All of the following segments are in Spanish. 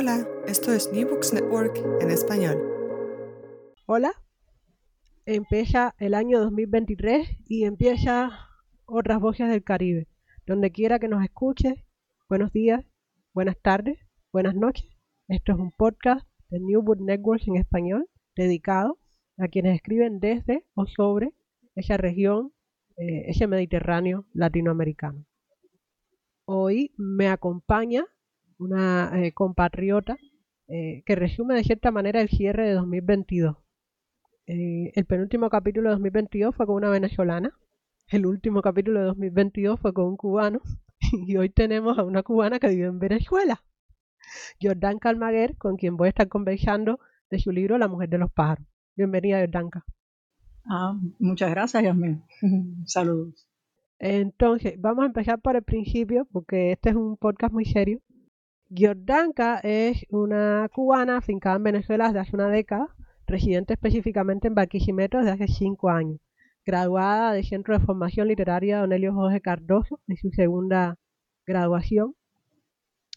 Hola, esto es New Books Network en español. Hola, empieza el año 2023 y empieza otras voces del Caribe. Donde quiera que nos escuche, buenos días, buenas tardes, buenas noches. Esto es un podcast de New Book Network en español dedicado a quienes escriben desde o sobre esa región, eh, ese Mediterráneo latinoamericano. Hoy me acompaña una eh, compatriota eh, que resume de cierta manera el cierre de 2022. Eh, el penúltimo capítulo de 2022 fue con una venezolana, el último capítulo de 2022 fue con un cubano y hoy tenemos a una cubana que vive en Venezuela, Jordan Calmaguer, con quien voy a estar conversando de su libro La mujer de los pájaros. Bienvenida, Jordanka. Ah, muchas gracias, Yasmin. Saludos. Entonces, vamos a empezar por el principio, porque este es un podcast muy serio. Jordanka es una cubana afincada en Venezuela desde hace una década, residente específicamente en Barquisimeto desde hace cinco años, graduada del Centro de Formación Literaria Don Elio Jorge Cardoso en su segunda graduación.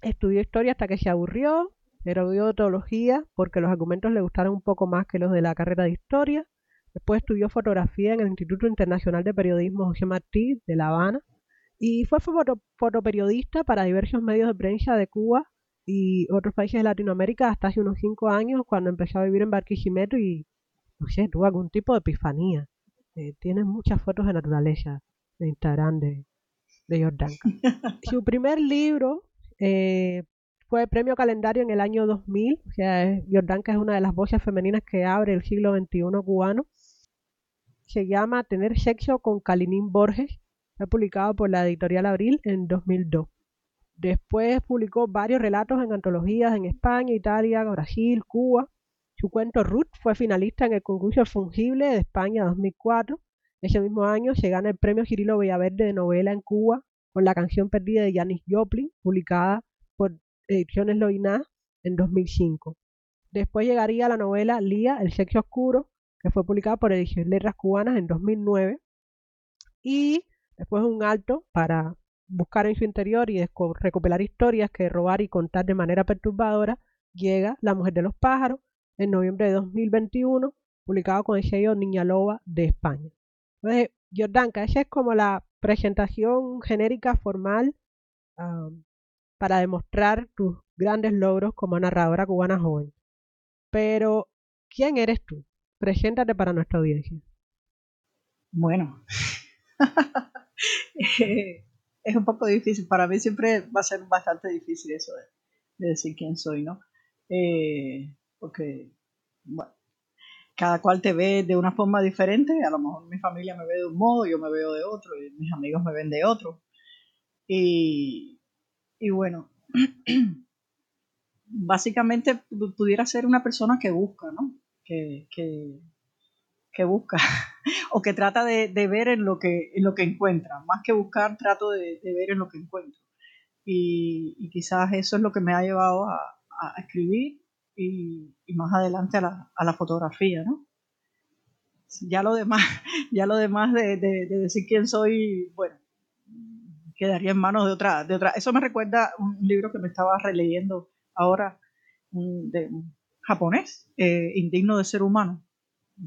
Estudió historia hasta que se aburrió, erudió teología porque los argumentos le gustaron un poco más que los de la carrera de historia. Después estudió fotografía en el Instituto Internacional de Periodismo José Martí de La Habana y fue foto, fotoperiodista para diversos medios de prensa de Cuba y otros países de Latinoamérica hasta hace unos cinco años cuando empezó a vivir en Barquisimeto y, no sé, tuvo algún tipo de epifanía. Eh, tiene muchas fotos de naturaleza de Instagram de, de Jordan. Su primer libro eh, fue premio calendario en el año 2000, o sea, Jordanka es una de las voces femeninas que abre el siglo XXI cubano. Se llama Tener sexo con Kalinín Borges publicado por la editorial Abril en 2002. Después publicó varios relatos en antologías en España, Italia, Brasil, Cuba. Su cuento Ruth fue finalista en el concurso Fungible de España 2004. Ese mismo año se gana el premio Cirilo Villaverde de novela en Cuba con la canción perdida de Janis Joplin, publicada por Ediciones Loiná en 2005. Después llegaría la novela Lía, El sexo oscuro, que fue publicada por Ediciones Letras Cubanas en 2009. Y Después un alto para buscar en su interior y recopilar historias que robar y contar de manera perturbadora, llega La Mujer de los Pájaros en noviembre de 2021, publicado con el sello Niña Loba de España. Entonces, Jordanka, esa es como la presentación genérica formal para demostrar tus grandes logros como narradora cubana joven. Pero, ¿quién eres tú? Preséntate para nuestra audiencia. Bueno, es un poco difícil. Para mí siempre va a ser bastante difícil eso de, decir quién soy, ¿no? Eh, porque, bueno, cada cual te ve de una forma diferente. A lo mejor mi familia me ve de un modo, yo me veo de otro, y mis amigos me ven de otro. Y, y bueno, básicamente pudiera ser una persona que busca, ¿no? Que, que, que busca o que trata de, ver en lo que, en lo que encuentra. Más que buscar, trato de, ver en lo que encuentro. Y, quizás eso es lo que me ha llevado a, a, escribir y, más adelante a la, a la, fotografía, ¿no? Ya lo demás, ya lo demás de, de, decir quién soy, bueno, quedaría en manos de otra, de otra. Eso me recuerda un libro que me estaba releyendo ahora de japonés, eh, indigno de ser humano.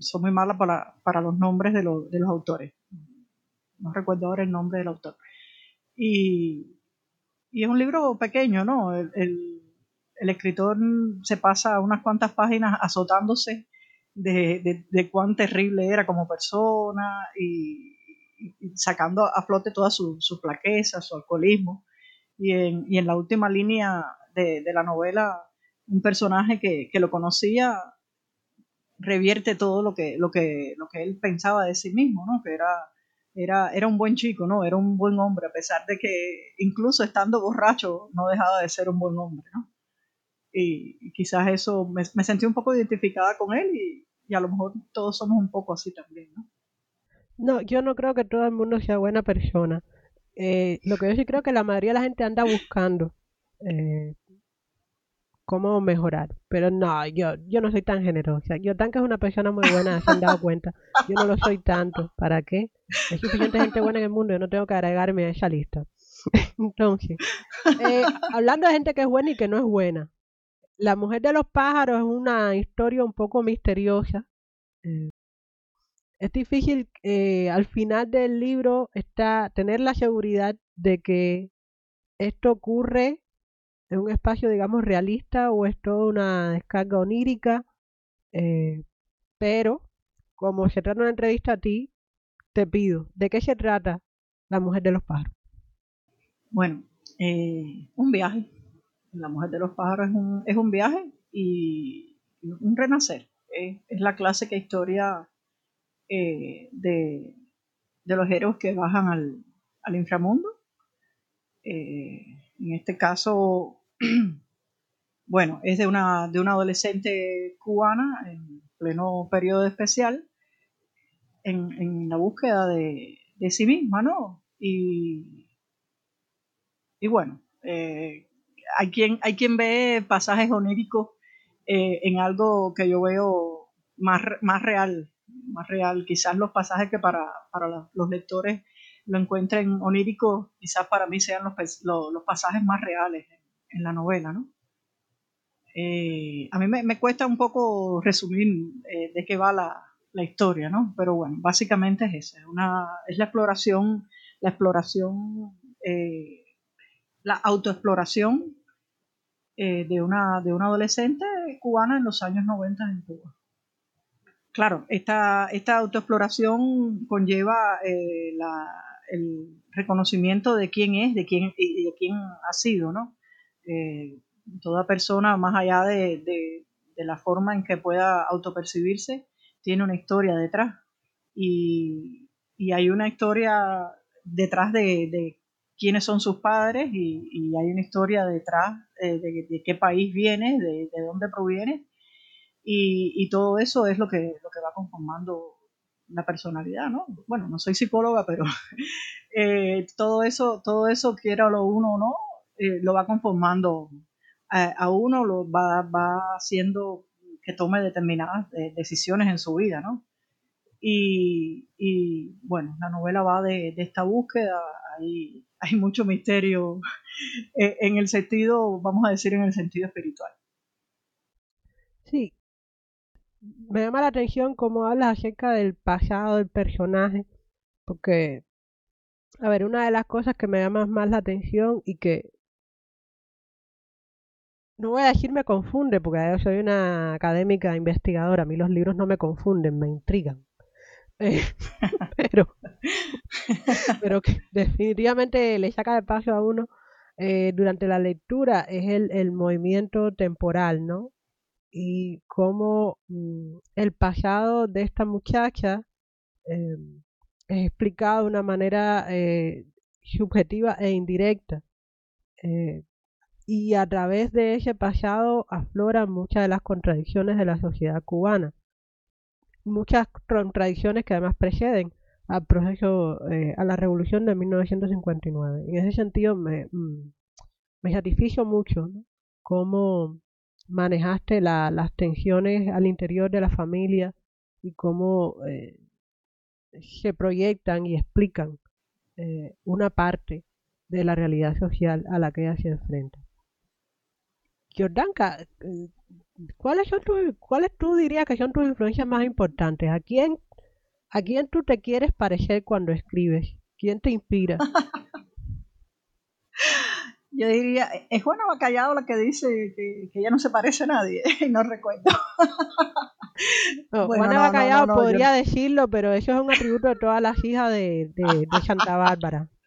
Soy muy mala para, para los nombres de, de los autores. No recuerdo ahora el nombre del autor. Y, y es un libro pequeño, ¿no? El, el, escritor se pasa unas cuantas páginas azotándose de, de, cuán terrible era como persona y, sacando a flote todas sus su flaquezas, su alcoholismo. Y en, y en la última línea de, de la novela, un personaje que, que, lo conocía revierte todo lo que, lo, que, lo que él pensaba de sí mismo, ¿no? Que era era, era un buen chico, ¿no? Era un buen hombre, a pesar de que incluso estando borracho no dejaba de ser un buen hombre, ¿no? Y, quizás eso me, sentí un poco identificada con él y, a lo mejor todos somos un poco así también, ¿no? No, yo no creo que todo el mundo sea buena persona. Eh, lo que yo sí creo que la mayoría de la gente anda buscando eh, cómo mejorar. Pero no, yo, yo no soy tan generosa. Yo tan que es una persona muy buena, se han dado cuenta. Yo no lo soy tanto. ¿Para qué? Hay suficiente gente buena en el mundo, yo no tengo que agregarme a esa lista. Entonces, eh, hablando de gente que es buena y que no es buena. La mujer de los pájaros es una historia un poco misteriosa. Eh, es difícil eh, al final del libro está tener la seguridad de que esto ocurre en un espacio, digamos, realista o es toda una descarga onírica. pero como se trata de una entrevista a ti, te pido, ¿de qué se trata La Mujer de los Pájaros? Bueno, eh, un viaje. La Mujer de los Pájaros es un, es un viaje y un renacer. es la clásica historia eh, de, los héroes que bajan al, inframundo. Eh, en este caso, bueno, es de una, de una adolescente cubana en pleno periodo especial en, la búsqueda de, sí misma, ¿no? Y, y bueno, eh, hay, quien, hay quien ve pasajes oníricos eh, en algo que yo veo más, más real, más real. Quizás los pasajes que para, los lectores lo encuentren onírico, quizás para mí sean los, los, pasajes más reales en, la novela, ¿no? Eh, a mí me, me, cuesta un poco resumir de qué va la, la historia, ¿no? Pero bueno, básicamente es esa, una, es la exploración, la exploración, eh, la autoexploración eh, de, una, de una adolescente cubana en los años 90 en Cuba. Claro, esta, esta autoexploración conlleva eh, el reconocimiento de quién es, de quién, de quién ha sido, ¿no? toda persona, más allá de, de la forma en que pueda autopercibirse, tiene una historia detrás. Y, hay una historia detrás de, quiénes son sus padres y, hay una historia detrás eh, de, qué país viene, de, dónde proviene. Y, todo eso es lo que, lo que va conformando la personalidad, ¿no? Bueno, no soy psicóloga, pero eh, todo eso, todo eso, quiera lo uno o no, eh, lo va conformando a, uno, lo va, va haciendo que tome determinadas eh, decisiones en su vida, ¿no? Y, bueno, la novela va de, esta búsqueda, hay, hay mucho misterio eh, en el sentido, vamos a decir, en el sentido espiritual. Sí, me llama la atención cómo hablas acerca del pasado del personaje, porque, a ver, una de las cosas que me llama más la atención y que no voy a decir me confunde, porque yo soy una académica investigadora, a mí los libros no me confunden, me intrigan. Eh, pero, pero que definitivamente le saca de paso a uno eh, durante la lectura es el, el, movimiento temporal, ¿no? Y cómo mm, el pasado de esta muchacha eh, es explicado de una manera subjetiva e indirecta y a través de ese pasado afloran muchas de las contradicciones de la sociedad cubana. Muchas contradicciones que además preceden al proceso, eh, a la revolución de 1959. En ese sentido me, mm, me satisfizo mucho cómo manejaste las tensiones al interior de la familia y cómo eh, se proyectan y explican eh, una parte de la realidad social a la que ella se enfrenta. Jordanka, eh, ¿cuáles son tus, cuáles tú dirías que son tus influencias más importantes? ¿A quién, a quién tú te quieres parecer cuando escribes? ¿Quién te inspira? Yo diría, es Juana Bacallado la que dice que, ella no se parece a nadie, no recuerdo. Juana Bacallado podría decirlo, pero eso es un atributo de todas las hijas de, de, Santa Bárbara.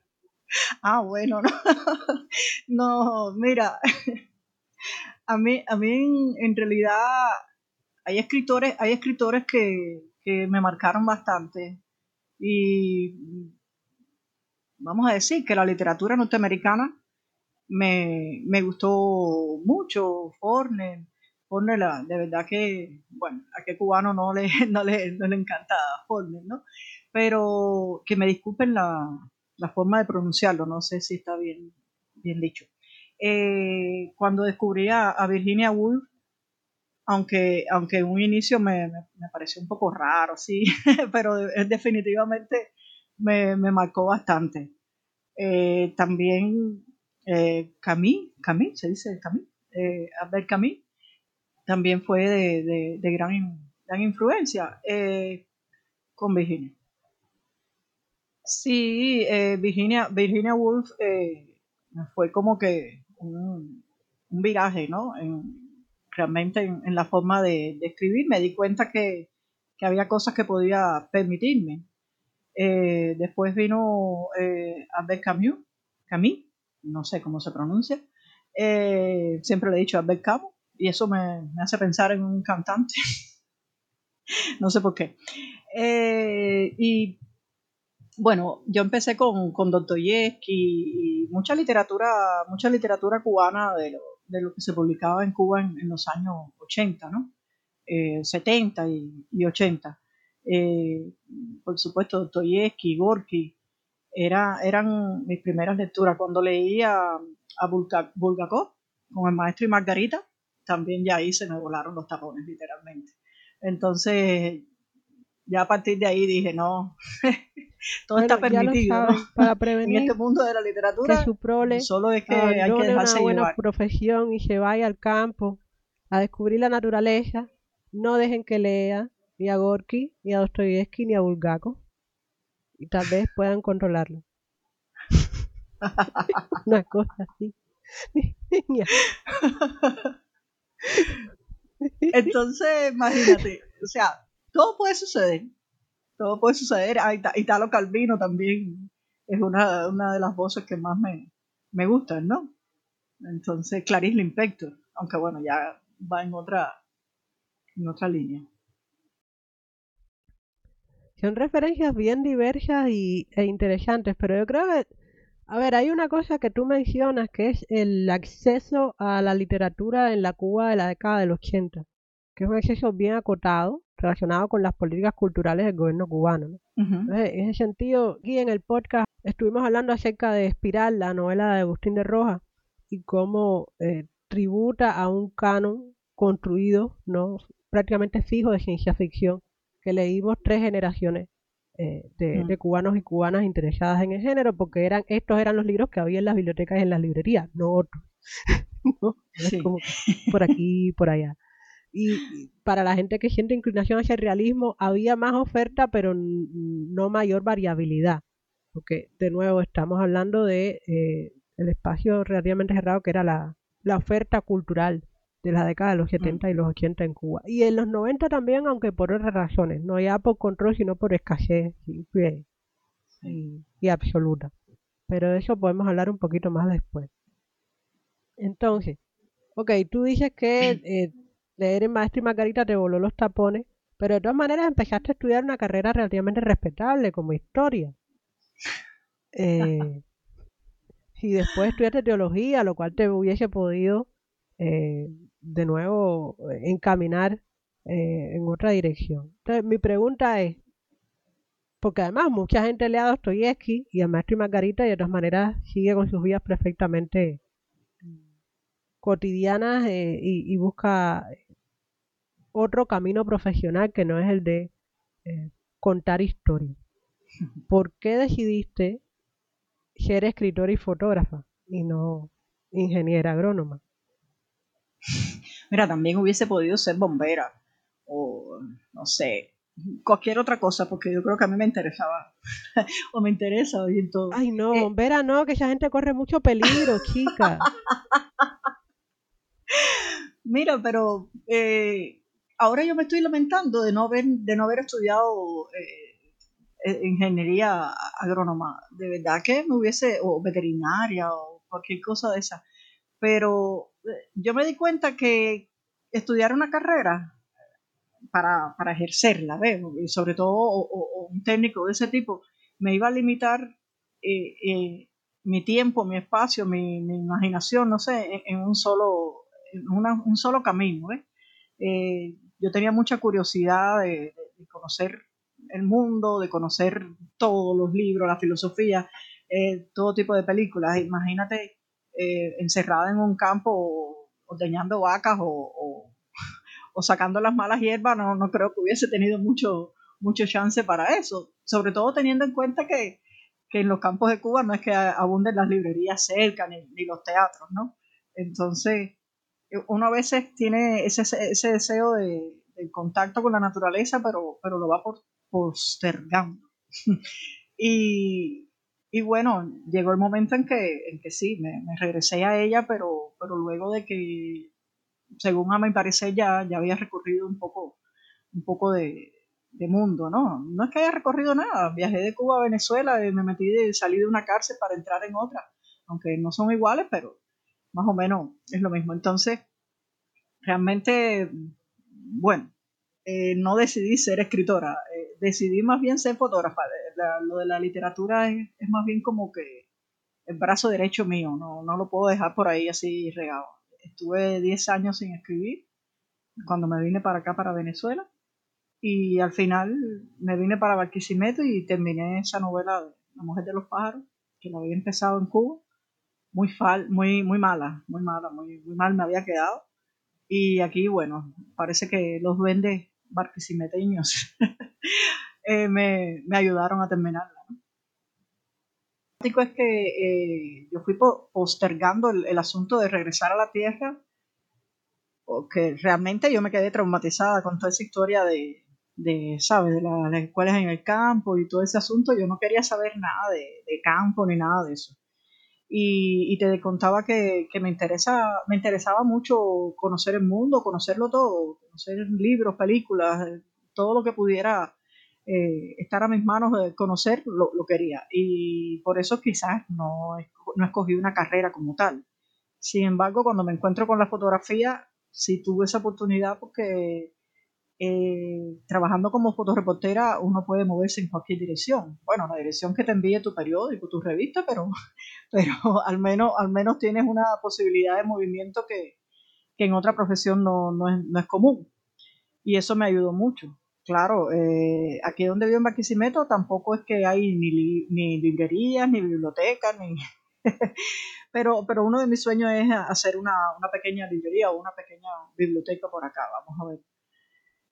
Ah, bueno, no. no, mira, a mí, a mí en, realidad hay escritores, hay escritores que, que me marcaron bastante. Y vamos a decir que la literatura norteamericana me, me gustó mucho, Forner. Forner, de verdad que, bueno, a qué cubano no le, no le, no le encanta Forner, ¿no? Pero que me disculpen la, la forma de pronunciarlo, no sé si está bien, bien dicho. Eh, cuando descubrí a, Virginia Woolf, aunque, aunque en un inicio me, me, pareció un poco raro, sí, pero definitivamente me, me, marcó bastante. Eh, también eh, Camille, se dice Camille, eh, Albert Camus, también fue de, gran, gran, influencia eh, con Virginia. Sí, Virginia, Virginia Woolf fue como que un, viraje, ¿no? realmente en, la forma de, escribir. Me di cuenta que, que había cosas que podía permitirme. después vino Albert Camus, Camus no sé cómo se pronuncia. Eh, siempre le he dicho Albert Cabo y eso me, hace pensar en un cantante. no sé por qué. Eh, y bueno, yo empecé con, con Dostoyevsky y mucha literatura, mucha literatura cubana de lo, de lo que se publicaba en Cuba en, los años 80, ¿no? 70 eh, y, 80. por supuesto, Dostoyevsky, Gorky, era, eran mis primeras lecturas. Cuando leía a Bulgakov con el maestro y Margarita, también ya ahí se me volaron los tapones, literalmente. Entonces, ya a partir de ahí dije, no, todo está permitido. Para prevenir en este mundo de la literatura, que su prole solo es que hay que dejarse una buena profesión y se vaya al campo a descubrir la naturaleza. No dejen que lea ni a Gorky, ni a Dostoyevsky, ni a Bulgakov y tal vez puedan controlarlo. Una cosa así. Entonces, imagínate, o sea, todo puede suceder. Todo puede suceder. Ah, Italo Calvino también es una, una de las voces que más me, me gustan, ¿no? Entonces, Clarice Lispector, aunque bueno, ya va en otra, en otra línea. Son referencias bien diversas y, e interesantes, pero yo creo que, a ver, hay una cosa que tú mencionas que es el acceso a la literatura en la Cuba de la década del 80, que es un acceso bien acotado relacionado con las políticas culturales del gobierno cubano. en ese sentido, aquí en el podcast estuvimos hablando acerca de Espiral, la novela de Agustín de Rojas, y cómo eh, tributa a un canon construido, no prácticamente fijo de ciencia ficción, que leímos tres generaciones eh, de, cubanos y cubanas interesadas en el género, porque eran estos eran los libros que había en las bibliotecas y en las librerías, no otros. como por aquí y por allá. Y para la gente que siente inclinación hacia el realismo, había más oferta, pero no mayor variabilidad. Porque, de nuevo, estamos hablando de eh, el espacio relativamente cerrado que era la, la oferta cultural de la década de los 70 mm. y los 80 en Cuba. Y en los 90 también, aunque por otras razones, no ya por control, sino por escasez y, absoluta. Pero de eso podemos hablar un poquito más después. Entonces, ok, tú dices que eh, leer en Maestro y Margarita te voló los tapones, pero de todas maneras empezaste a estudiar una carrera relativamente respetable como historia. Eh, y después estudiaste teología, lo cual te hubiese podido eh, de nuevo eh, encaminar eh, en otra dirección. Entonces, mi pregunta es, porque además mucha gente le ha dado Dostoyevsky y a Maestro y Margarita y de todas maneras sigue con sus vidas perfectamente cotidianas eh, y, busca otro camino profesional que no es el de eh, contar historias. ¿Por qué decidiste ser escritora y fotógrafa y no ingeniera agrónoma? Mira, también hubiese podido ser bombera o no sé, cualquier otra cosa, porque yo creo que a mí me interesaba o me interesa oír todo. Ay, no, eh, bombera no, que esa gente corre mucho peligro, chica. Mira, pero eh, ahora yo me estoy lamentando de no haber, de no haber estudiado eh, e, ingeniería agrónoma. De verdad que me hubiese, o veterinaria o cualquier cosa de esa. Pero yo me di cuenta que estudiar una carrera para, para ejercerla, ¿ves? Y sobre todo un técnico de ese tipo, me iba a limitar eh, eh, mi tiempo, mi espacio, mi, imaginación, no sé, en, un, solo, en un solo camino. Eh, yo tenía mucha curiosidad de, conocer el mundo, de conocer todos los libros, la filosofía, todo tipo de películas. Imagínate encerrada en un campo ordeñando vacas o o sacando las malas hierbas, no, no creo que hubiese tenido mucho, mucho chance para eso. Sobre todo teniendo en cuenta que, en los campos de Cuba no es que abunden las librerías cerca ni, los teatros, ¿no? Entonces, uno a veces tiene ese, ese deseo de, contacto con la naturaleza, pero, pero lo va por, postergando. y, y, bueno, llegó el momento en que, en que sí, me, regresé a ella, pero, pero luego de que según a mi parecer, ya, ya había recorrido un poco, un poco de, mundo, ¿no? No es que haya recorrido nada, viajé de Cuba a Venezuela, y me metí de salí de una cárcel para entrar en otra, aunque no son iguales, pero más o menos es lo mismo. Entonces, realmente, bueno, eh, no decidí ser escritora, eh, decidí más bien ser fotógrafa. Lo de la literatura es, más bien como que el brazo derecho mío, no, no lo puedo dejar por ahí así regado estuve 10 años sin escribir cuando me vine para acá, para Venezuela. Y al final me vine para Barquisimeto y terminé esa novela de La mujer de los pájaros, que la había empezado en Cuba. Muy, fal, muy, muy mala, muy mala, muy, muy mal me había quedado. Y aquí, bueno, parece que los duendes barquisimeteños eh, me, me, ayudaron a terminarla. Lo es que eh, yo fui postergando el, asunto de regresar a la Tierra, porque realmente yo me quedé traumatizada con toda esa historia de, de ¿sabes? De las escuelas en el campo y todo ese asunto. Yo no quería saber nada de, campo ni nada de eso. Y, te contaba que, me, interesa, me interesaba mucho conocer el mundo, conocerlo todo, conocer libros, películas, todo lo que pudiera eh, estar a mis manos, de conocer, lo, quería. Y por eso quizás no, no escogí una carrera como tal. Sin embargo, cuando me encuentro con la fotografía, sí tuve esa oportunidad porque eh, trabajando como fotoreportera uno puede moverse en cualquier dirección. Bueno, la dirección que te envíe tu periódico, tu revista, pero, pero al, menos, al menos tienes una posibilidad de movimiento que, en otra profesión no, no, es, no es común. Y eso me ayudó mucho claro, eh, aquí donde vivo en Barquisimeto tampoco es que hay ni, ni librerías, ni bibliotecas, ni... pero, pero uno de mis sueños es hacer una, pequeña librería o una pequeña biblioteca por acá, vamos a ver.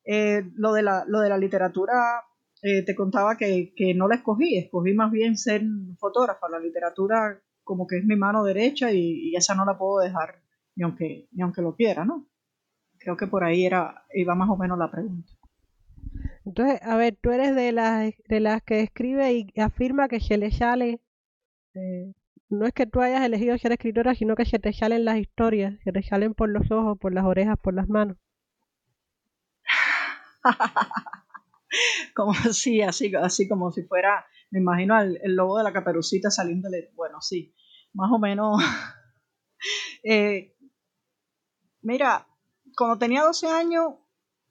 Eh, lo, de la, lo de la literatura, eh, te contaba que, no la escogí, escogí más bien ser fotógrafa. La literatura como que es mi mano derecha y, y esa no la puedo dejar ni aunque, ni aunque lo quiera, ¿no? Creo que por ahí era, iba más o menos la pregunta. Entonces, a ver, tú eres de las, de las que escribe y afirma que se le sale, eh, no es que tú hayas elegido ser escritora, sino que se te salen las historias, se te salen por los ojos, por las orejas, por las manos. como así, así, así como si fuera, me imagino el, lobo de la caperucita saliéndole, bueno, sí, más o menos. Eh, mira, cuando tenía 12 años,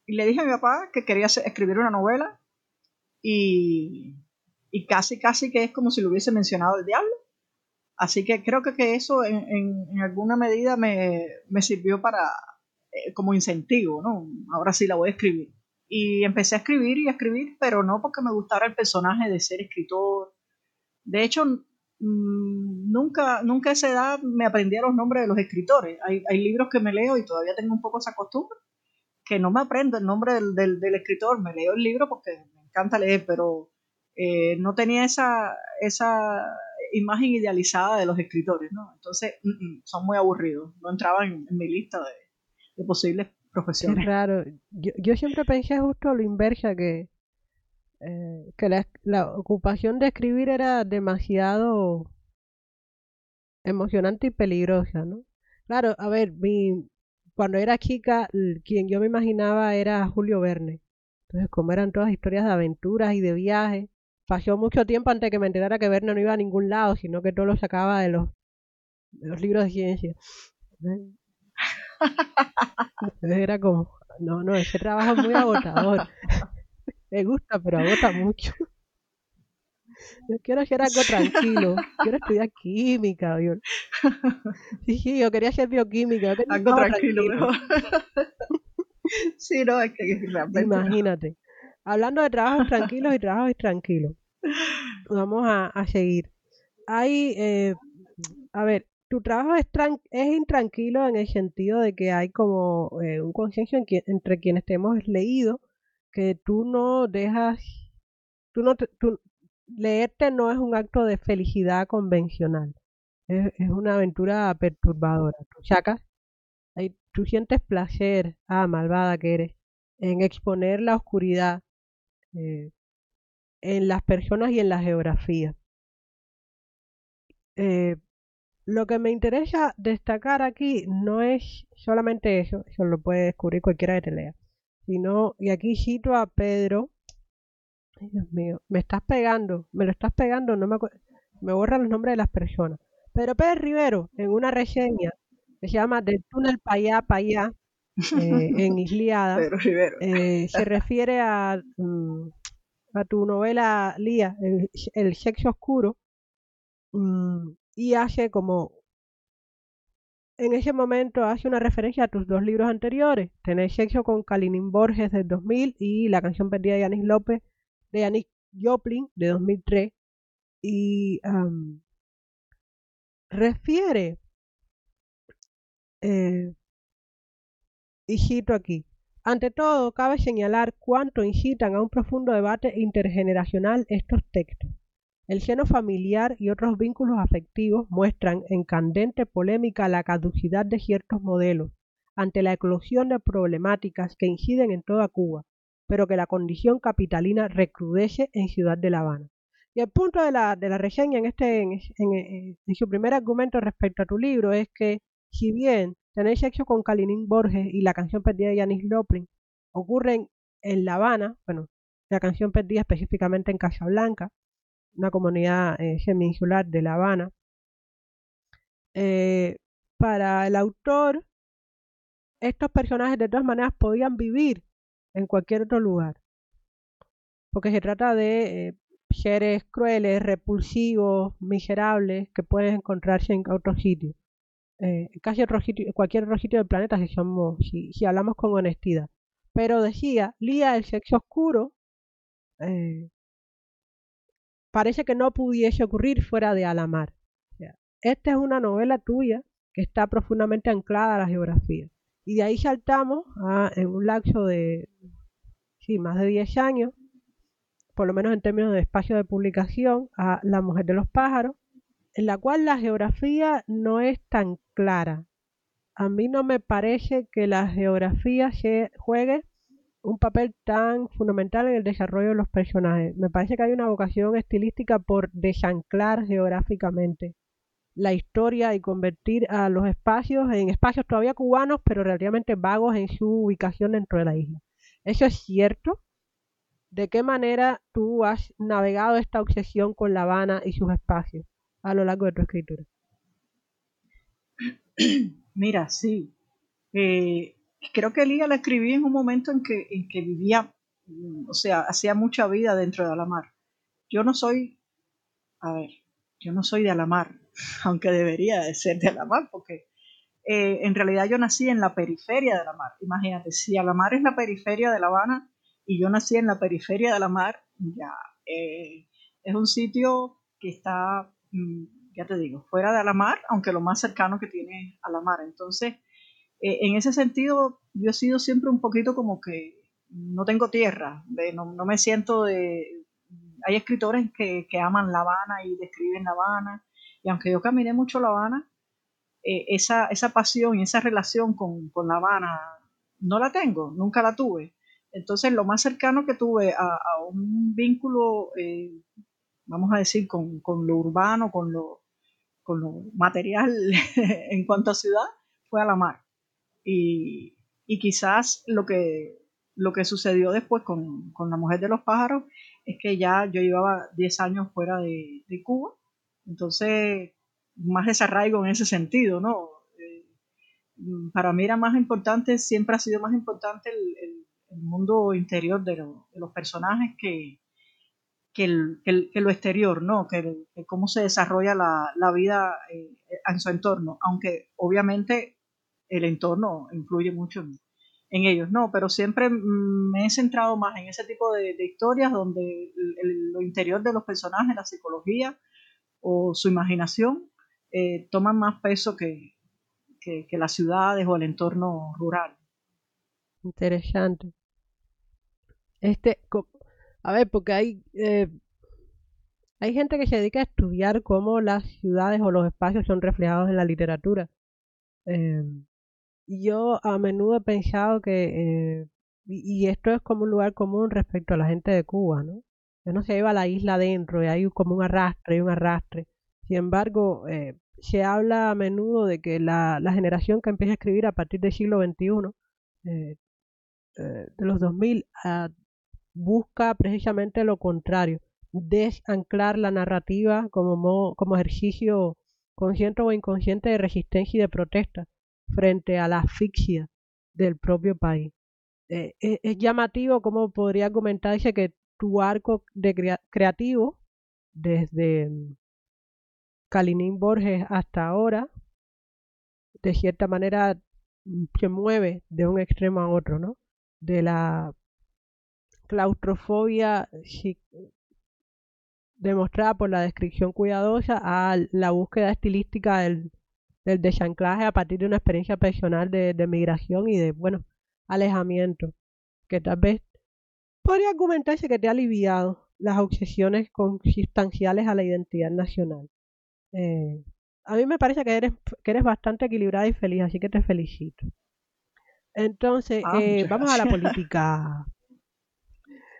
y le dije a mi papá que quería escribir una novela y, y casi, casi que es como si lo hubiese mencionado el diablo. Así que creo que, eso en, en, alguna medida me, me sirvió para, eh, como incentivo, ¿no? Ahora sí la voy a escribir. Y empecé a escribir y a escribir, pero no porque me gustara el personaje de ser escritor. De hecho, mm, nunca, nunca a esa edad me aprendí los nombres de los escritores. Hay, hay, libros que me leo y todavía tengo un poco esa costumbre, que no me aprendo el nombre del, del, del escritor, me leo el libro porque me encanta leer, pero eh, no tenía esa, esa imagen idealizada de los escritores, ¿no? Entonces, mm, mm, son muy aburridos, no entraban en, mi lista de, de, posibles profesiones. Es raro, yo, yo siempre pensé justo lo inversa, que, eh, que la, la ocupación de escribir era demasiado emocionante y peligrosa, ¿no? Claro, a ver, mi, cuando era chica, quien yo me imaginaba era Julio Verne. Entonces, como eran todas historias de aventuras y de viajes, pasó mucho tiempo antes de que me enterara que Verne no iba a ningún lado, sino que todo lo sacaba de los, de los libros de ciencia. Entonces era como, no, no, ese trabajo es muy agotador. me gusta, pero agota mucho. Yo quiero hacer algo tranquilo. Quiero estudiar química. Yo... Sí, sí, yo quería hacer bioquímica. algo tranquilo, mejor. sí, no, es que Imagínate. Hablando de trabajos tranquilos y trabajos tranquilos. Vamos a, a seguir. Hay, eh, a ver, tu trabajo es, es intranquilo en el sentido de que hay como eh, un consenso en entre quienes te hemos leído que tú no dejas, tú no, tú, leerte no es un acto de felicidad convencional, es, una aventura perturbadora. Tú sacas, tú sientes placer, ah, malvada que eres, en exponer la oscuridad eh, en las personas y en la geografía. Eh, lo que me interesa destacar aquí no es solamente eso, eso lo puede descubrir cualquiera que te lea, sino, y aquí cito a Pedro Ay, Dios mío, me estás pegando, me lo estás pegando, no me me borran los nombres de las personas. Pedro Pérez Rivero, en una reseña que se llama Del túnel para allá, para allá, eh, en Isliada, eh, se refiere a, mm, a tu novela Lía, el, sexo oscuro, mm, y hace como en ese momento hace una referencia a tus dos libros anteriores, Tener sexo con Kalinin Borges del 2000 y La canción perdida de Yanis López de Joplin de 2003 y refiere, eh, y cito aquí, ante todo, cabe señalar cuánto incitan a un profundo debate intergeneracional estos textos. El seno familiar y otros vínculos afectivos muestran en candente polémica la caducidad de ciertos modelos ante la eclosión de problemáticas que inciden en toda Cuba, pero que la condición capitalina recrudece en Ciudad de La Habana. Y el punto de la, de la reseña en, este, en, su primer argumento respecto a tu libro es que, si bien tenéis sexo con Kalinin Borges y la canción perdida de Janis Loplin ocurren en La Habana, bueno, la canción perdida específicamente en Casablanca, una comunidad eh, semi-insular de La Habana, eh, para el autor, estos personajes de todas maneras podían vivir en cualquier otro lugar. Porque se trata de eh, seres crueles, repulsivos, miserables, que pueden encontrarse en otro sitio. Eh, casi cualquier otro sitio del planeta si, somos, si, hablamos con honestidad. Pero decía, Lía, el sexo oscuro, eh, parece que no pudiese ocurrir fuera de Alamar. esta es una novela tuya que está profundamente anclada a la geografía. Y de ahí saltamos a, en un lapso de sí, más de 10 años, por lo menos en términos de espacio de publicación, a La Mujer de los Pájaros, en la cual la geografía no es tan clara. A mí no me parece que la geografía juegue un papel tan fundamental en el desarrollo de los personajes. Me parece que hay una vocación estilística por desanclar geográficamente la historia y convertir a los espacios en espacios todavía cubanos, pero relativamente vagos en su ubicación dentro de la isla. ¿Eso es cierto? ¿De qué manera tú has navegado esta obsesión con La Habana y sus espacios a lo largo de tu escritura? Mira, sí. Eh, creo que Elía la escribí en un momento en que, en que vivía, mm, o sea, hacía mucha vida dentro de Alamar. Yo no soy, a ver, yo no soy de Alamar, aunque debería de ser de Alamar, porque eh, en realidad yo nací en la periferia de la mar. Imagínate, si Alamar es la periferia de La Habana y yo nací en la periferia de la mar, ya eh, es un sitio que está mm, ya te digo, fuera de la mar, aunque lo más cercano que tiene a la mar. Entonces, eh, en ese sentido, yo he sido siempre un poquito como que no tengo tierra, no, no, me siento de... Hay escritores que, que, aman La Habana y describen La Habana, y aunque yo caminé mucho La Habana, eh, esa, esa pasión y esa relación con, con, La Habana no la tengo, nunca la tuve. Entonces, lo más cercano que tuve a, a un vínculo, eh, vamos a decir, con, con, lo urbano, con lo, con lo material en cuanto a ciudad, fue a la mar. Y, y quizás lo que, lo que sucedió después con, con, La Mujer de los Pájaros es que ya yo llevaba 10 años fuera de, de Cuba, entonces más desarraigo en ese sentido, ¿no? Eh, para mí era más importante, siempre ha sido más importante el, mundo interior de, lo, de, los personajes que, que, el, que, lo exterior, ¿no? Que, cómo se desarrolla la, la vida eh, en su entorno, aunque obviamente el entorno influye mucho en, ellos, no, pero siempre me he centrado más en ese tipo de, historias donde lo interior de los personajes, la psicología o su imaginación eh, toman más peso que, que, las ciudades o el entorno rural. Interesante. Este, a ver, porque hay, eh, hay gente que se dedica a estudiar cómo las ciudades o los espacios son reflejados en la literatura. Eh, yo a menudo he pensado que, eh, y, esto es como un lugar común respecto a la gente de Cuba, ¿no? No se lleva la isla adentro y hay como un arrastre y un arrastre. Sin embargo, eh, se habla a menudo de que la, la, generación que empieza a escribir a partir del siglo XXI, eh, eh, de los 2000, uh, busca precisamente lo contrario, desanclar la narrativa como, mo, como ejercicio consciente o inconsciente de resistencia y de protesta frente a la asfixia del propio país. Eh, es, es, llamativo cómo podría argumentarse que tu arco de crea creativo, desde Kalinin Borges hasta ahora, de cierta manera se mueve de un extremo a otro, ¿no? De la claustrofobia demostrada por la descripción cuidadosa a la búsqueda estilística del, del desanclaje a partir de una experiencia personal de, de, migración y de, bueno, alejamiento, que tal vez podría argumentarse que te ha aliviado las obsesiones consistenciales a la identidad nacional. Eh, a mí me parece que eres, que eres bastante equilibrada y feliz, así que te felicito. Entonces, ah, eh, vamos a la política.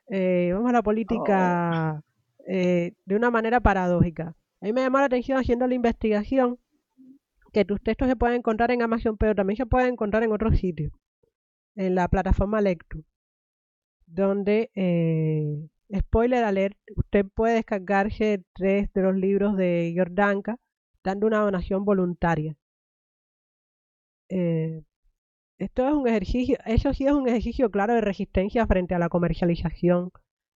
Eh, vamos a la política oh. eh, de una manera paradójica. A mí me llamó la atención haciendo la investigación que tus textos se pueden encontrar en Amazon, pero también se pueden encontrar en otros sitios, en la plataforma Lectu, donde, eh, spoiler alert, usted puede descargarse tres de los libros de Jordanka dando una donación voluntaria. Eh, esto es un ejercicio, eso sí es un ejercicio claro de resistencia frente a la comercialización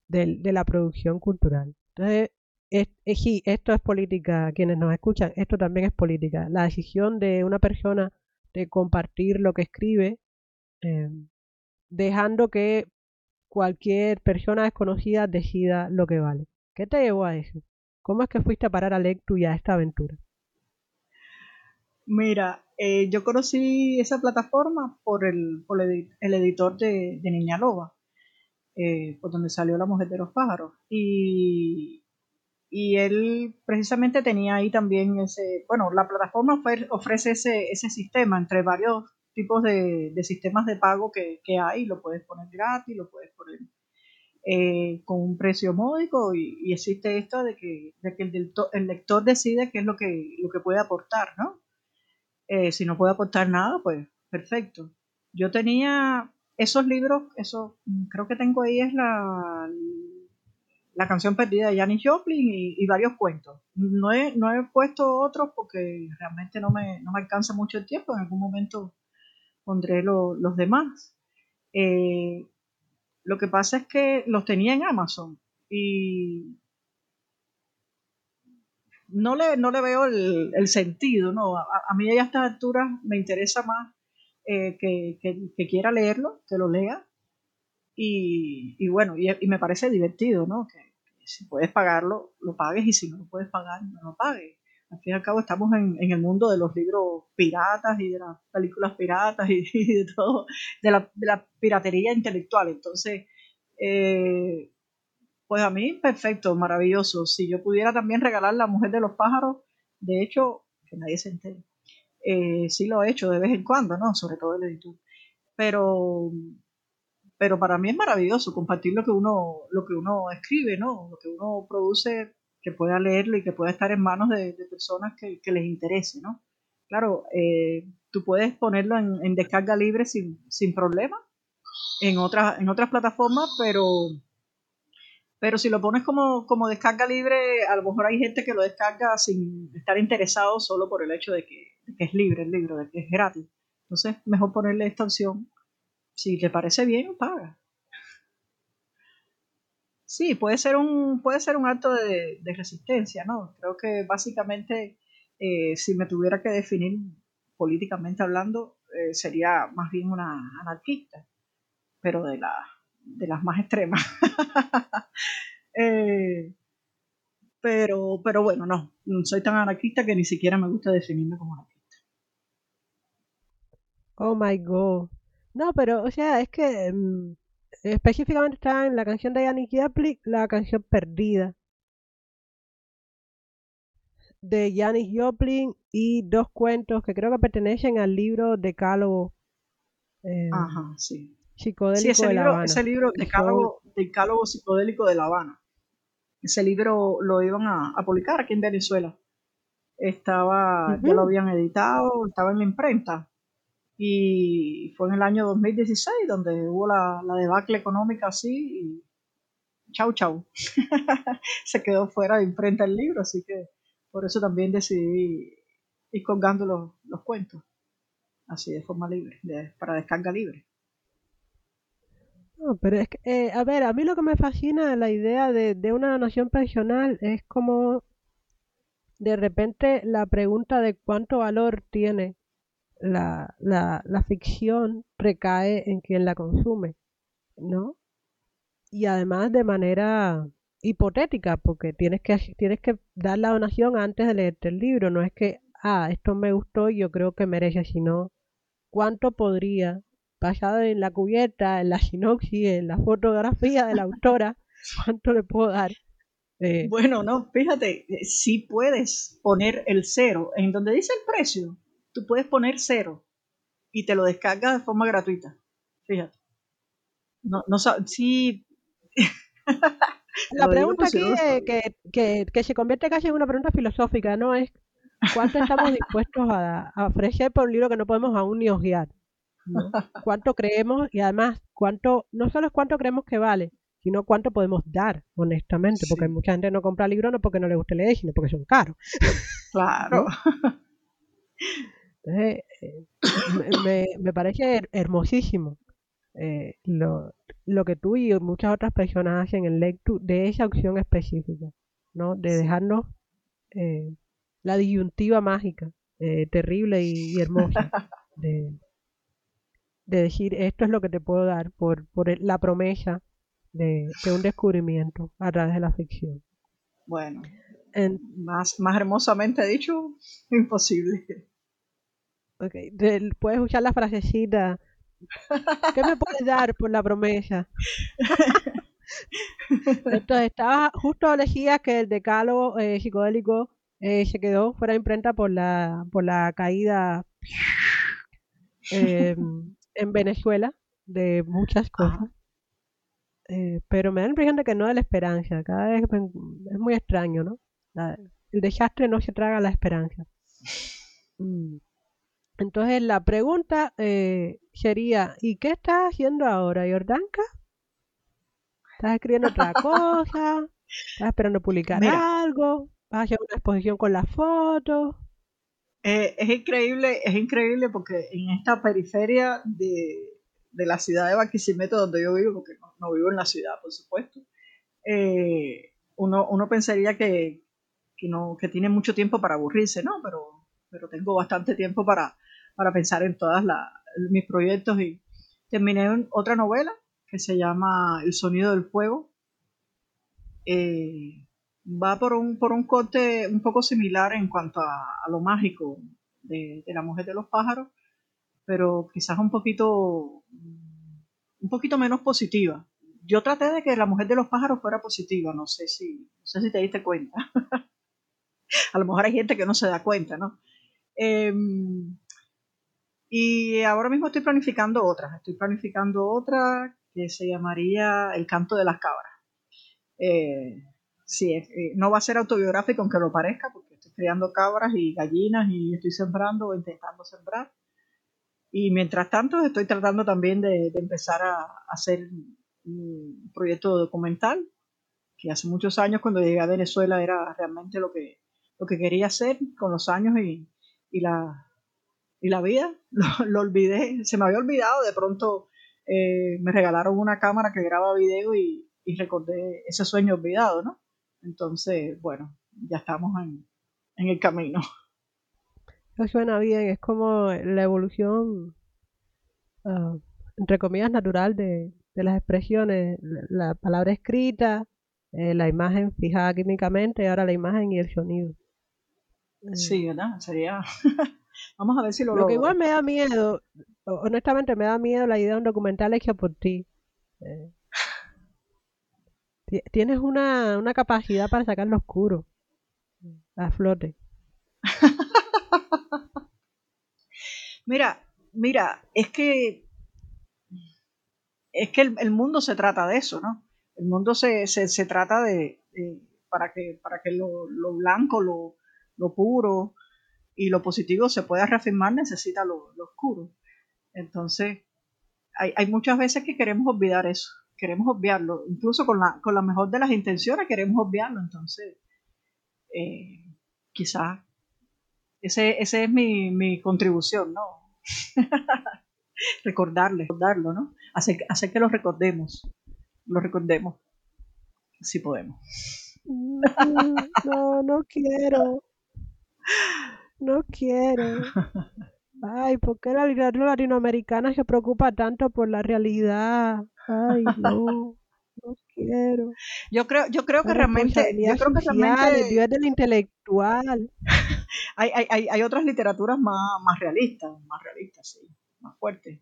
de, la producción cultural. Entonces, es, es, sí, esto es política, quienes nos escuchan, esto también es política. La decisión de una persona de compartir lo que escribe, eh, dejando que cualquier persona desconocida decida lo que vale. ¿Qué te llevó a eso? ¿Cómo es que fuiste a parar a Lectu y a esta aventura? Mira, eh, yo conocí esa plataforma por el, por el, editor de, de, Niña Loba, eh, por donde salió La Mujer de los Pájaros. Y, y él precisamente tenía ahí también ese, bueno, la plataforma ofrece ese, ese sistema entre varios tipos de, sistemas de pago que, hay, lo puedes poner gratis, lo puedes poner eh, con un precio módico y, existe esto de que, de que el, el, lector decide qué es lo que, lo que puede aportar, ¿no? Eh, si no puede aportar nada, pues perfecto. Yo tenía esos libros, eso creo que tengo ahí es la, la canción perdida de Janis Joplin y, y, varios cuentos. No he, no he puesto otros porque realmente no me, no me alcanza mucho el tiempo. En algún momento pondré lo, los demás. Eh, lo que pasa es que los tenía en Amazon y no le, no le veo el, el sentido. ¿no? A, a, mí a estas alturas me interesa más eh, que, que, que, quiera leerlo, que lo lea. Y, y bueno, y, y, me parece divertido, ¿no? Que, si puedes pagarlo, lo pagues y si no lo puedes pagar, no lo pagues. Al fin y al cabo estamos en, el mundo de los libros piratas y de las películas piratas y, de todo, de la, piratería intelectual. Entonces, eh, pues a mí, perfecto, maravilloso. Si yo pudiera también regalar La Mujer de los Pájaros, de hecho, que nadie se entere. Eh, sí lo he hecho de vez en cuando, ¿no? Sobre todo el editor. Pero, pero para mí es maravilloso compartir lo que uno, lo que uno escribe, ¿no? Lo que uno produce, que pueda leerlo y que pueda estar en manos de, personas que, les interese, ¿no? Claro, eh, tú puedes ponerlo en, descarga libre sin, sin problema en otras, en otras plataformas, pero pero si lo pones como, como descarga libre, a lo mejor hay gente que lo descarga sin estar interesado solo por el hecho de que, es libre el libro, de que es gratis. Entonces, mejor ponerle esta opción. Si te parece bien, paga. Sí, puede ser un, puede ser un acto de, resistencia, ¿no? Creo que básicamente, eh, si me tuviera que definir políticamente hablando, eh, sería más bien una anarquista, pero de la de las más extremas. Eh, pero, pero bueno, no, soy tan anarquista que ni siquiera me gusta definirme como anarquista. Oh my god. No, pero, o sea, es que mm, específicamente está en la canción de Janis Joplin, la canción Perdida. De Janis Joplin y dos cuentos que creo que pertenecen al libro Decálogo. Eh, Ajá, sí psicodélico ese de libro, La Habana. Ese libro, Decálogo, psicodélico de La Habana. Ese libro lo iban a, publicar aquí en Venezuela. Estaba, ya lo habían editado, estaba en la imprenta. Y fue en el año 2016 donde hubo la, debacle económica así y chau chau. Se quedó fuera de imprenta el libro, así que por eso también decidí ir colgando los, los cuentos, así de forma libre, para descarga libre. No, pero es eh, a ver, a mí lo que me fascina la idea de, de una nación personal es como de repente la pregunta de cuánto valor tiene la, la, la ficción recae en quien la consume, ¿no? Y además de manera hipotética, porque tienes que, tienes que dar la donación antes de leerte el libro, no es que, ah, esto me gustó y yo creo que merece, sino cuánto podría basado en la cubierta, en la sinopsis, en la fotografía de la autora, ¿cuánto le puedo dar? Eh, bueno, no, fíjate, eh, si puedes poner el cero en donde dice el precio, tú puedes poner cero y te lo descargas de forma gratuita. Fíjate. No, no sí. la pregunta aquí es que, que, que, se convierte casi en una pregunta filosófica, ¿no? Es cuánto estamos dispuestos a, a ofrecer por un libro que no podemos aún ni ojear. cuánto creemos y además cuánto, no solo es cuánto creemos que vale, sino cuánto podemos dar, honestamente, porque mucha gente no compra libros no porque no le guste leer, sino porque son caros. Claro. Entonces, eh, me, parece hermosísimo eh, lo, lo, que tú y muchas otras personas hacen en Lectu de esa opción específica, ¿no? De dejarnos eh, la disyuntiva mágica, terrible y, y hermosa de, de decir esto es lo que te puedo dar por, por la promesa de, un descubrimiento a través de la ficción. Bueno, más, más hermosamente dicho, imposible. Ok, puedes usar la frasecita. ¿Qué me puedes dar por la promesa? Entonces, estaba justo elegía que el decálogo eh, psicodélico eh, se quedó fuera de imprenta por la, por la caída eh, en Venezuela de muchas cosas. Eh, pero me da la impresión de que no de la esperanza. Cada vez es muy extraño, ¿no? el desastre no se traga la esperanza. Mm. Entonces la pregunta eh, sería, ¿y qué estás haciendo ahora, Jordanka? ¿Estás escribiendo otra cosa? ¿Estás esperando publicar algo? ¿Vas a hacer una exposición con las fotos? Eh, es increíble, es increíble porque en esta periferia de, la ciudad de Barquisimeto, donde yo vivo, porque no, vivo en la ciudad, por supuesto, eh, uno, uno, pensaría que, no, que tiene mucho tiempo para aburrirse, ¿no? Pero, pero tengo bastante tiempo para, para pensar en todos mis proyectos y terminé otra novela que se llama El sonido del fuego. Eh, va por un, por un corte un poco similar en cuanto a, lo mágico de, la mujer de los pájaros, pero quizás un poquito, un poquito menos positiva. Yo traté de que la mujer de los pájaros fuera positiva, no sé si, no sé si te diste cuenta. a lo mejor hay gente que no se da cuenta, ¿no? Em, y ahora mismo estoy planificando otras. Estoy planificando otra que se llamaría El canto de las cabras. Eh, sí, eh, no va a ser autobiográfico aunque lo parezca, porque estoy criando cabras y gallinas y estoy sembrando o intentando sembrar. Y mientras tanto estoy tratando también de, empezar a, hacer un proyecto documental, que hace muchos años cuando llegué a Venezuela era realmente lo que, lo que quería hacer con los años y, y, la, y la vida. Lo, olvidé, se me había olvidado, de pronto eh, me regalaron una cámara que graba video y, y recordé ese sueño olvidado, ¿no? Entonces, bueno, ya estamos en, el camino. Eso suena bien, es como la evolución, ah, entre comillas, natural de, las expresiones, la, palabra escrita, eh, la imagen fijada químicamente y ahora la imagen y el sonido. Eh, sí, ¿verdad? Sería... Vamos a ver si lo Lo que igual me da miedo, honestamente me da miedo la idea de un documental hecho por ti. Eh, Tienes una, una capacidad para sacar lo oscuro a flote. mira, mira, es que es que el, mundo se trata de eso, ¿no? El mundo se, se, trata de, para que, para que lo, blanco, lo, lo, puro y lo positivo se pueda reafirmar, necesita lo, lo oscuro. Entonces, hay, hay, muchas veces que queremos olvidar eso queremos obviarlo, incluso con la, con la mejor de las intenciones queremos obviarlo, entonces eh, quizás ese, ese es mi, mi contribución, ¿no? Recordarle, recordarlo, ¿no? Hacer, hacer que lo recordemos, lo recordemos, si podemos. No, no quiero. No quiero. Ay, ¿por qué la literatura latinoamericana se preocupa tanto por la realidad? Ay, no. No quiero. Yo creo, yo creo que realmente, yo creo que realmente Dios del intelectual. hay, hay, hay, otras literaturas más, más realistas, más realistas, sí, más fuertes.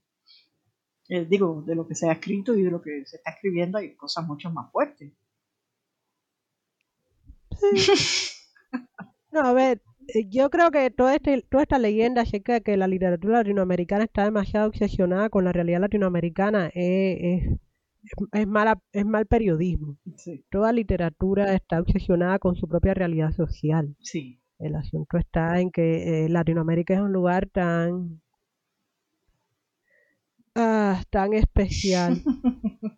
Eh, digo, de lo que se ha escrito y de lo que se está escribiendo hay cosas mucho más fuertes. no, a ver, yo creo que toda, este, toda esta leyenda acerca de que la literatura latinoamericana está demasiado obsesionada con la realidad latinoamericana es, es, mala, es mal periodismo. Toda literatura está obsesionada con su propia realidad social. Sí. El asunto está en que eh, Latinoamérica es un lugar tan, ah, tan especial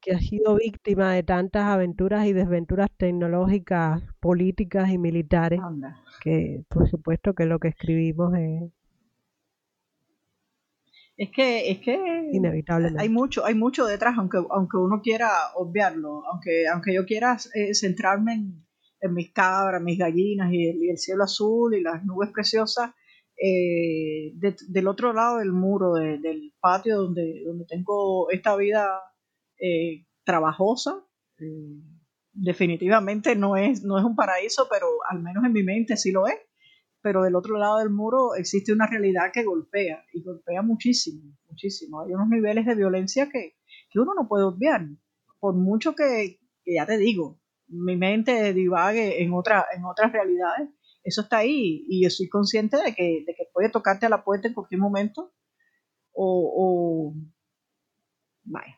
que ha sido víctima de tantas aventuras y desventuras tecnológicas, políticas y militares, que por supuesto que lo que escribimos es es que es que inevitablemente. hay mucho hay mucho detrás aunque aunque uno quiera obviarlo aunque aunque yo quiera eh, centrarme en, mis cabras mis gallinas y el, cielo azul y las nubes preciosas eh, del otro lado del muro del patio donde donde tengo esta vida eh, trabajosa. Eh, definitivamente no es, no es un paraíso, pero al menos en mi mente sí lo es. Pero del otro lado del muro existe una realidad que golpea y golpea muchísimo, muchísimo. Hay unos niveles de violencia que, uno no puede obviar. Por mucho que, ya te digo, mi mente divague en, otra, en otras realidades, eso está ahí y yo soy consciente de que, de que puede tocarte a la puerta en cualquier momento o,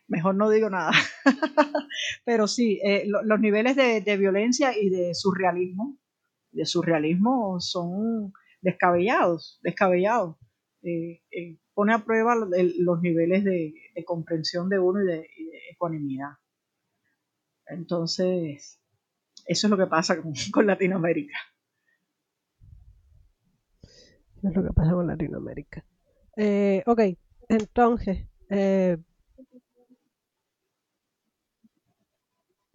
mejor no digo nada. Pero sí, eh, los niveles de, violencia y de surrealismo, de surrealismo son descabellados, descabellados. Eh, eh, pone a prueba los, niveles de, comprensión de uno y de, ecuanimidad. Entonces, eso es lo que pasa con, Latinoamérica. Eso es lo que pasa con Latinoamérica. ok, entonces,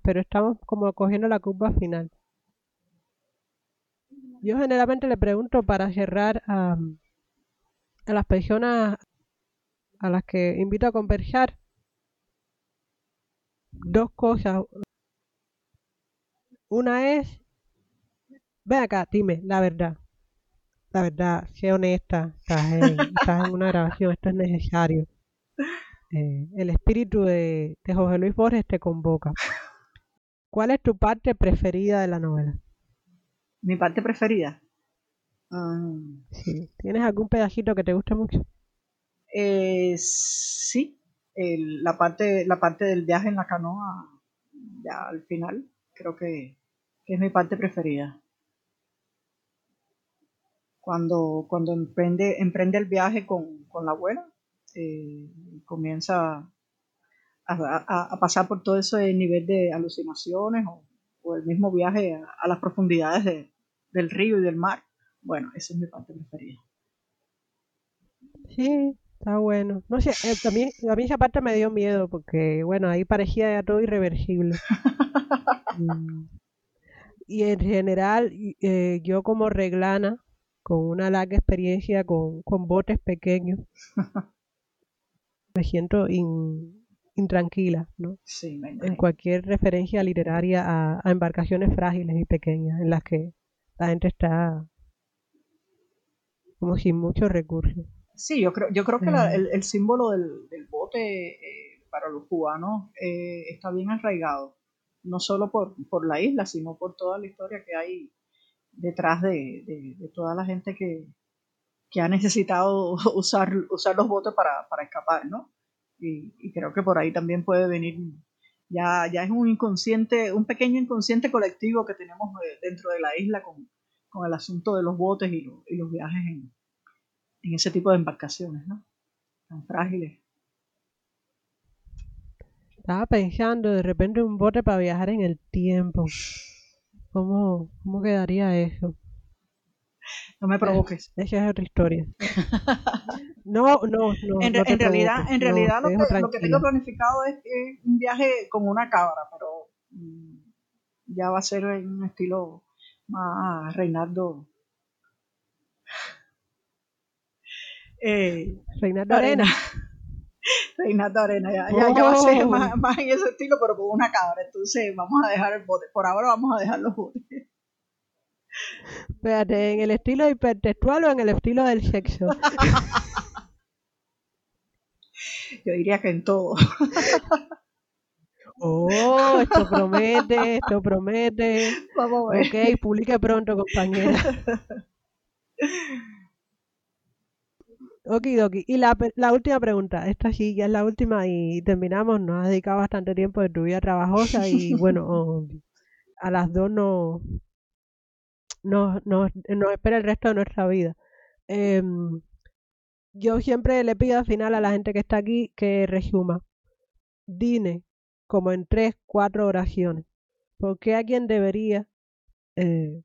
pero estamos como cogiendo la curva final. Yo generalmente le pregunto para cerrar a, a las personas a las que invito a conversar dos cosas. Una es, ven acá, dime, la verdad. La verdad, sé honesta, estás en, en una grabación, esto es necesario. Eh, el espíritu de, de José Luis Borges te convoca. ¿Cuál es tu parte preferida de la novela? Mi parte preferida. Ah, Sí. ¿Tienes algún pedacito que te guste mucho? eh, sí, el- la, parte, la parte del viaje en la canoa, ya al final, creo que, que es mi parte preferida. Cuando, cuando emprende, emprende el viaje con, con la abuela, eh, comienza a, pasar por todo ese nivel de alucinaciones o, o el mismo viaje a, a las profundidades de- del río y del mar. Bueno, esa es mi parte preferida. Sí, está bueno. No sé, eh, a mí, a mí esa parte me dio miedo porque, bueno, ahí parecía ya todo irreversible. Mm. Y en general, eh, yo como reglana, con una larga experiencia con, con botes pequeños, me siento in- intranquila, ¿no? Sí, me En cualquier referencia literaria a, a embarcaciones frágiles y pequeñas en las que la gente está como sin muchos recursos. Sí, yo creo, yo creo que la- Eh. el, el símbolo del, del bote eh, para los cubanos eh, está bien arraigado, no solo por, por la isla, sino por toda la historia que hay detrás de, de- de toda la gente que, que ha necesitado usar, usar los botes para, para escapar, ¿no? Y, y creo que por ahí también puede venir, ya, ya es un inconsciente, un pequeño inconsciente colectivo que tenemos eh, dentro de la isla con, con el asunto de los botes y, los- y los viajes en, en ese tipo de embarcaciones, ¿no? Tan frágiles. Estaba pensando de repente un bote para viajar en el tiempo. ¿Cómo, cómo quedaría eso? No me provoques. Esa es otra historia. No, no, no. en, no realidad, en no, realidad lo, que, lo que tengo planificado es, es un viaje con una cabra, pero mm, ya va a ser en un estilo más Reinaldo. Eh, Reinaldo Arena. Reinaldo Arena, ya, ya, ya va a ser Oh. más, más en ese estilo, pero con una cabra. Entonces vamos a dejar el bote. Por ahora vamos a dejar los botes. Espérate, ¿en el estilo hipertextual o en el estilo del sexo? Yo diría que en todo. Oh, esto promete, esto promete. Vamos a ver. Ok, publique pronto, compañera. Okidoki. Y la, la última pregunta, esta sí ya es la última y terminamos. Nos has dedicado bastante tiempo de tu vida trabajosa y bueno, oh, a las dos no, nos, nos, nos espera el resto de nuestra vida. Em, yo siempre le pido al final a la gente que está aquí que resuma. Dine como en tres, cuatro oraciones. ¿Por qué alguien debería eh,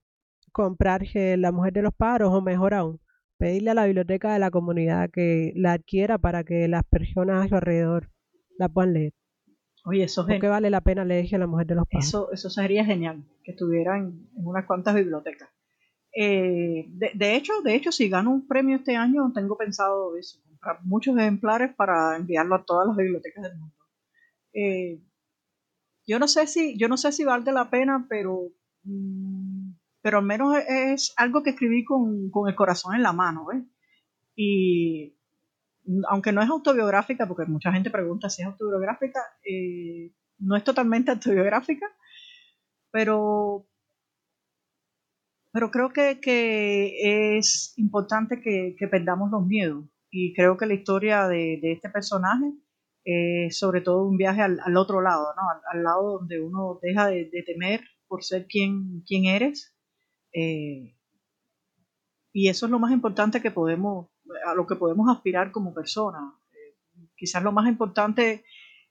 comprarse La Mujer de los Pájaros o mejor aún, pedirle a la biblioteca de la comunidad que la adquiera para que las personas a su alrededor la puedan leer? Oye, eso es ¿Por qué vale la pena leerse La Mujer de los Pájaros? Eso, eso sería genial, que estuviera en, en unas cuantas bibliotecas. Eh, de, de hecho, de hecho, si gano un premio este año, tengo pensado eso, comprar muchos ejemplares para enviarlo a todas las bibliotecas del mundo. Eh, yo no sé si, yo no sé si vale la pena, pero, mm, pero al menos es algo que escribí con, con el corazón en la mano, ¿ves? Y aunque no es autobiográfica, porque mucha gente pregunta si es autobiográfica, eh, no es totalmente autobiográfica, pero, pero creo que, que es importante que, que perdamos los miedos. Y creo que la historia de, de este personaje es sobre todo un viaje al, al otro lado, ¿no? al, al lado donde uno deja de, temer por ser quien, quien eres. eh, y eso es lo más importante que podemos, a lo que podemos aspirar como personas. Eh, quizás lo más importante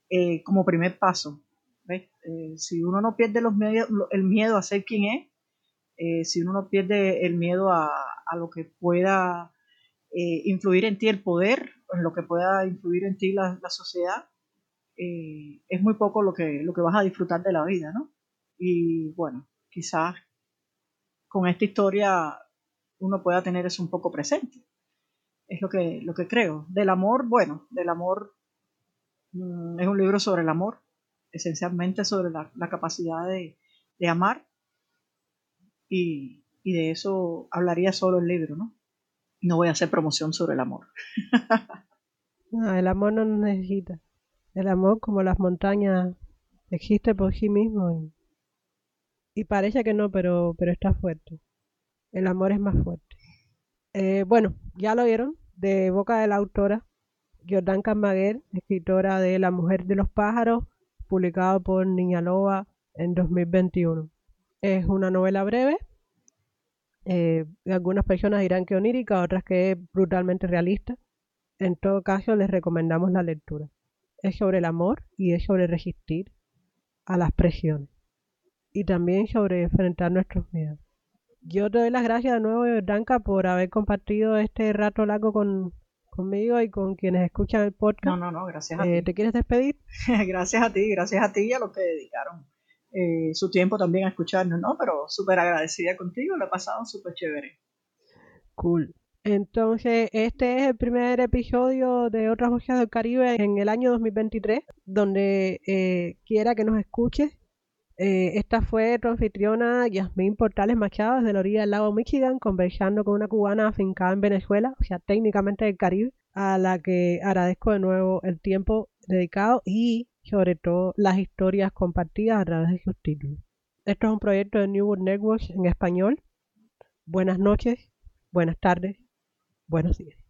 eh, como primer paso. ¿ves? Si uno no pierde los medios, el miedo a ser quien es, eh, si uno no pierde el miedo a, a lo que pueda eh, influir en ti el poder, en lo que pueda influir en ti la, la sociedad, eh, es muy poco lo que, lo que vas a disfrutar de la vida, ¿no? Y bueno, quizás con esta historia uno pueda tener eso un poco presente. Es lo que, lo que creo. Del amor, bueno, del amor mm, es un libro sobre el amor, esencialmente sobre la, la capacidad de, de amar y, y de eso hablaría solo el libro, ¿no? No voy a hacer promoción sobre el amor. no, el amor no necesita. El amor, como las montañas, existe por sí mismo y, y parece que no, pero, pero está fuerte. El amor es más fuerte. Eh, bueno, ya lo vieron, de boca de la autora Jordan Carmaguer, escritora de La mujer de los pájaros, publicado por Niña Loba en 2021. Es una novela breve. Eh, algunas personas dirán que onírica, otras que es brutalmente realista. En todo caso, les recomendamos la lectura. Es sobre el amor y es sobre resistir a las presiones. Y también sobre enfrentar nuestros miedos. Yo te doy las gracias de nuevo, Danka, por haber compartido este rato largo con, conmigo y con quienes escuchan el podcast. No, no, no, gracias a Eh, ti. ¿Te quieres despedir? gracias a ti, gracias a ti y a los que dedicaron eh, su tiempo también a escucharnos, ¿no? Pero súper agradecida contigo, lo he pasado súper chévere. Cool. Entonces, este es el primer episodio de Otras Voces del Caribe en el año 2023, donde eh, quiera que nos escuches. Eh, esta fue tu anfitriona Yasmín Portales Machado desde la orilla del lago Michigan, conversando con una cubana afincada en Venezuela, o sea, técnicamente del Caribe, a la que agradezco de nuevo el tiempo dedicado y sobre todo las historias compartidas a través de sus títulos. Esto es un proyecto de New World Networks en español. Buenas noches, buenas tardes, buenos días.